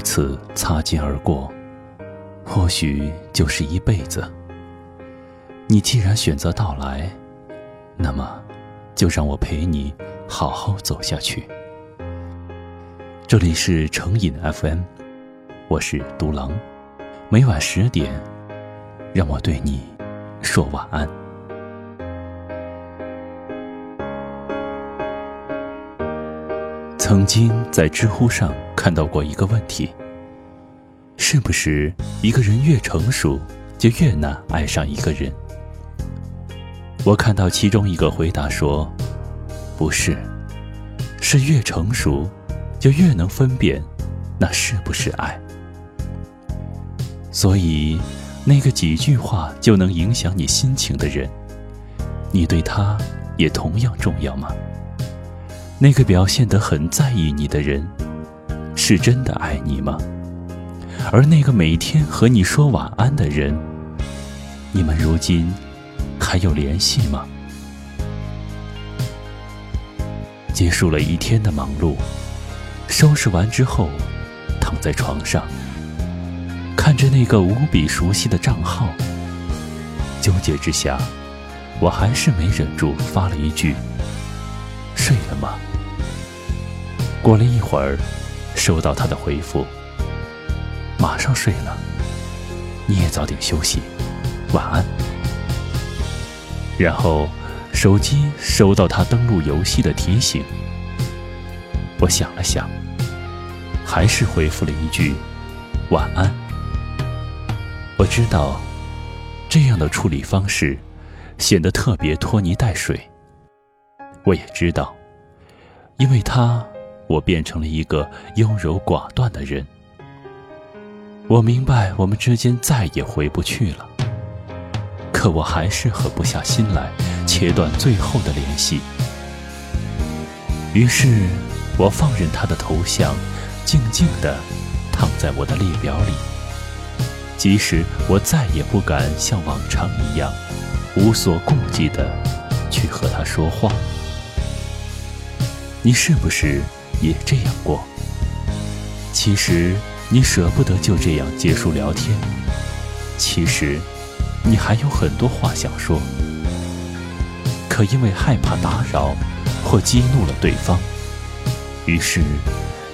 一次擦肩而过，或许就是一辈子。你既然选择到来，那么，就让我陪你好好走下去。这里是成瘾 FM，我是独狼，每晚十点，让我对你说晚安。曾经在知乎上看到过一个问题：是不是一个人越成熟，就越难爱上一个人？我看到其中一个回答说：“不是，是越成熟，就越能分辨那是不是爱。所以，那个几句话就能影响你心情的人，你对他也同样重要吗？那个表现得很在意你的人，是真的爱你吗？而那个每天和你说晚安的人，你们如今……”还有联系吗？结束了一天的忙碌，收拾完之后，躺在床上，看着那个无比熟悉的账号，纠结之下，我还是没忍住发了一句：“睡了吗？”过了一会儿，收到他的回复：“马上睡了，你也早点休息，晚安。”然后，手机收到他登录游戏的提醒。我想了想，还是回复了一句“晚安”。我知道，这样的处理方式显得特别拖泥带水。我也知道，因为他，我变成了一个优柔寡断的人。我明白，我们之间再也回不去了。可我还是狠不下心来，切断最后的联系。于是，我放任他的头像静静地躺在我的列表里，即使我再也不敢像往常一样无所顾忌地去和他说话。你是不是也这样过？其实，你舍不得就这样结束聊天。其实。你还有很多话想说，可因为害怕打扰或激怒了对方，于是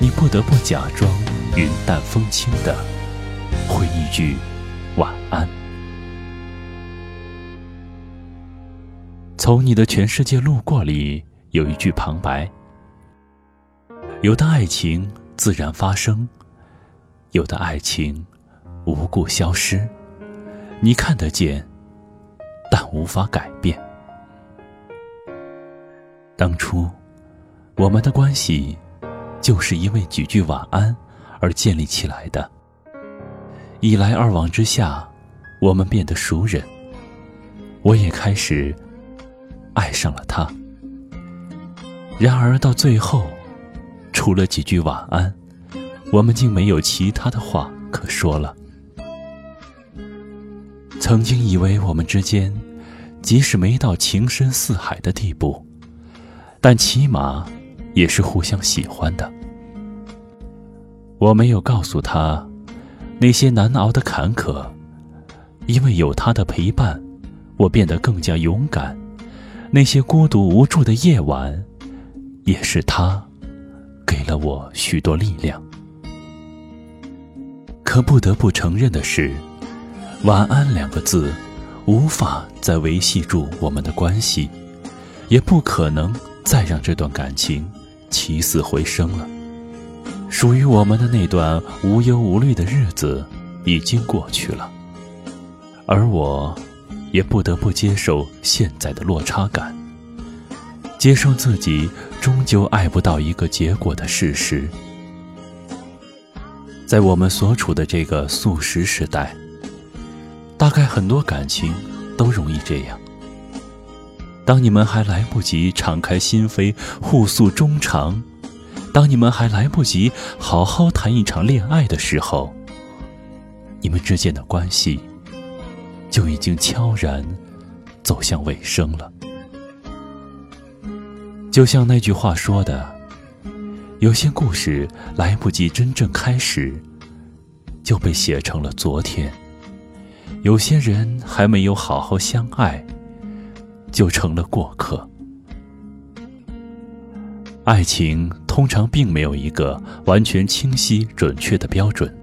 你不得不假装云淡风轻的回一句晚安。从你的全世界路过里有一句旁白：有的爱情自然发生，有的爱情无故消失。你看得见，但无法改变。当初，我们的关系就是因为几句晚安而建立起来的。一来二往之下，我们变得熟人。我也开始爱上了他。然而到最后，除了几句晚安，我们竟没有其他的话可说了。曾经以为我们之间，即使没到情深似海的地步，但起码也是互相喜欢的。我没有告诉他，那些难熬的坎坷，因为有他的陪伴，我变得更加勇敢。那些孤独无助的夜晚，也是他，给了我许多力量。可不得不承认的是。晚安两个字，无法再维系住我们的关系，也不可能再让这段感情起死回生了。属于我们的那段无忧无虑的日子已经过去了，而我，也不得不接受现在的落差感，接受自己终究爱不到一个结果的事实。在我们所处的这个速食时代。大概很多感情都容易这样。当你们还来不及敞开心扉互诉衷肠，当你们还来不及好好谈一场恋爱的时候，你们之间的关系就已经悄然走向尾声了。就像那句话说的：“有些故事来不及真正开始，就被写成了昨天。有些人还没有好好相爱，就成了过客。爱情通常并没有一个完全清晰准确的标准，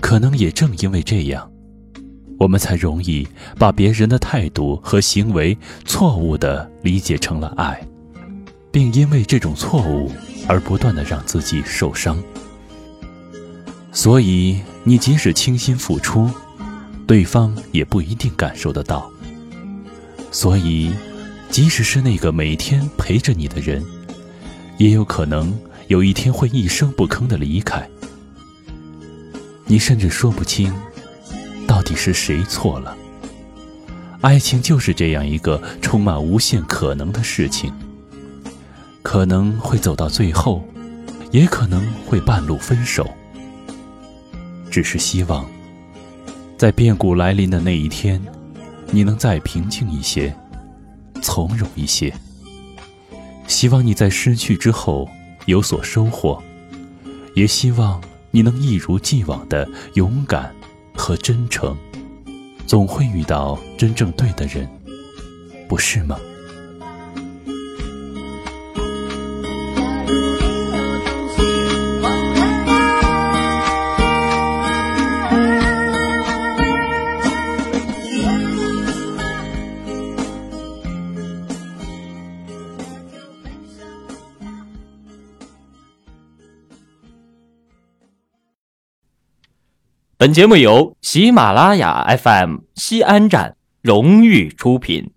可能也正因为这样，我们才容易把别人的态度和行为错误的理解成了爱，并因为这种错误而不断的让自己受伤。所以，你即使倾心付出，对方也不一定感受得到。所以，即使是那个每天陪着你的人。也有可能有一天会一声不吭的离开，你甚至说不清到底是谁错了。爱情就是这样一个充满无限可能的事情，可能会走到最后，也可能会半路分手。只是希望，在变故来临的那一天，你能再平静一些，从容一些。希望你在失去之后有所收获，也希望你能一如既往的勇敢和真诚。总会遇到真正对的人，不是吗？本节目由喜马拉雅 FM 西安站荣誉出品。